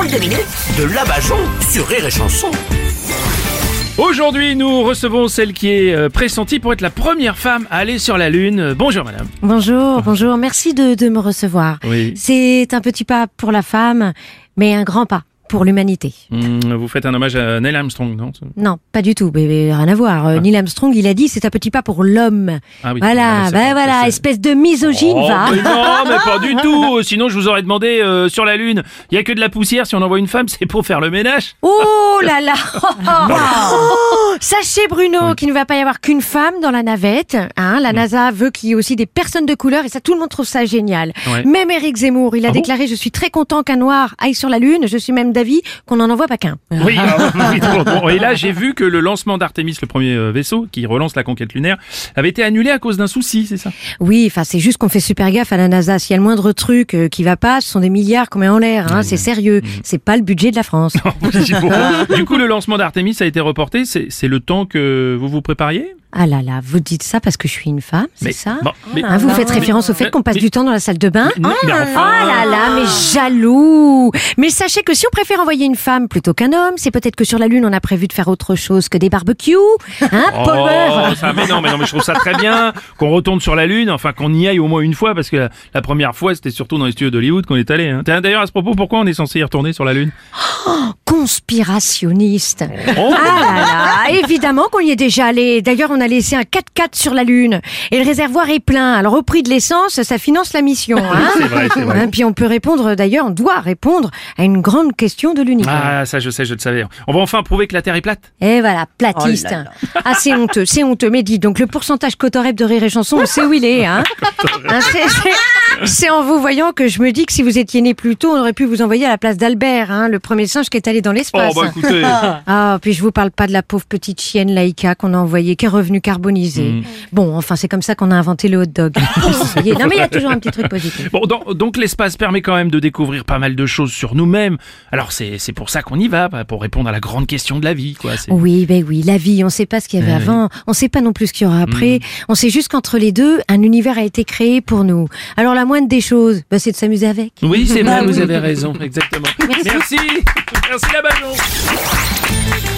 drôle de minute de Labajon sur Rire et Chanson. Aujourd'hui, nous recevons celle qui est euh, pressentie pour être la première femme à aller sur la Lune. Bonjour madame. Bonjour, bonjour, merci de, de me recevoir. Oui. C'est un petit pas pour la femme, mais un grand pas pour l'humanité. Hmm, vous faites un hommage à Neil Armstrong, non? Non, pas du tout, mais, rien à voir. Euh, Neil Armstrong, il a dit c'est un petit pas pour l'homme. Ah oui, voilà, ben pas- voilà, espèce de misogyne, Oh, va. mais non, mais pas du tout. Sinon, je vous aurais demandé euh, sur la Lune. Il y a que de la poussière. Si on envoie une femme, c'est pour faire le ménage. Oh là là Oh, Sachez Bruno qu'il ne va pas y avoir qu'une femme dans la navette. Hein, la NASA veut qu'il y ait aussi des personnes de couleur et ça tout le monde trouve ça génial. Ouais. Même Eric Zemmour, il a Ah bon? déclaré je suis très content qu'un noir aille sur la Lune. Je suis même d'avis qu'on n'en envoie pas qu'un. Oui, ah, oui, bon, bon. Et là, j'ai vu que le lancement d'Artemis, le premier euh, vaisseau qui relance la conquête lunaire, avait été annulé à cause d'un souci, c'est ça? Oui, enfin c'est juste qu'on fait super gaffe à la NASA. S'il y a le moindre truc euh, qui va pas, ce sont des milliards qu'on met en l'air. Hein, c'est sérieux. C'est pas le budget de la France. Du coup, le lancement d'Artemis a été reporté. C'est le temps que vous vous prépariez? Ah là là, vous dites ça parce que je suis une femme, c'est ça bon, mais- Hein, Vous faites référence au fait qu'on passe mais- du temps dans la salle de bain Mais enfin- Ah là là, mais jaloux Mais sachez que si on préfère envoyer une femme plutôt qu'un homme, c'est peut-être que sur la Lune on a prévu de faire autre chose que des barbecues. Hein, Oh, ça, mais non, mais non, mais je trouve ça très bien qu'on retourne sur la Lune, enfin qu'on y aille au moins une fois, parce que la, la première fois, c'était surtout dans les studios d'Hollywood qu'on est allé. Hein. D'ailleurs, à ce propos, pourquoi on est censé y retourner sur la Lune? Conspirationniste Oh. Ah là là, évidemment qu'on y est déjà allé. D'ailleurs, on a laissé un 4x4 sur la Lune. Et le réservoir est plein. Alors, au prix de l'essence, ça finance la mission. Hein C'est vrai, c'est vrai. Hein, Puis on peut répondre, d'ailleurs, on doit répondre à une grande question de l'univers. Ah, ça, je sais, je le savais. On va enfin prouver que la Terre est plate. Et voilà, platiste. Ah, c'est honteux, c'est honteux. Mais dis donc, le pourcentage cotorep de rire et chanson, on sait où il est, hein, Hein, c'est- c'est- C'est en vous voyant que je me dis que si vous étiez né plus tôt, on aurait pu vous envoyer à la place d'Albert, hein, le premier singe qui est allé dans Oh, l'espace. bah écoutez. Ah, puis je vous parle pas de la pauvre petite chienne Laïka qu'on a envoyée, qui est revenue carbonisée. Bon, enfin, c'est comme ça qu'on a inventé le hot dog. Non, mais il y a toujours un petit truc positif. Bon, donc, donc l'espace permet quand même de découvrir pas mal de choses sur nous-mêmes. Alors c'est pour ça qu'on y va, pour répondre à la grande question de la vie, quoi. Oui, ben oui, la vie, on sait pas ce qu'il y avait Eh avant, on sait pas non plus ce qu'il y aura après. On sait juste qu'entre les deux, un univers a été créé pour nous. Alors la moindre des choses, ben, c'est de s'amuser avec. Oui, c'est vrai, vous avez raison, exactement. Merci. Merci, la Bajon.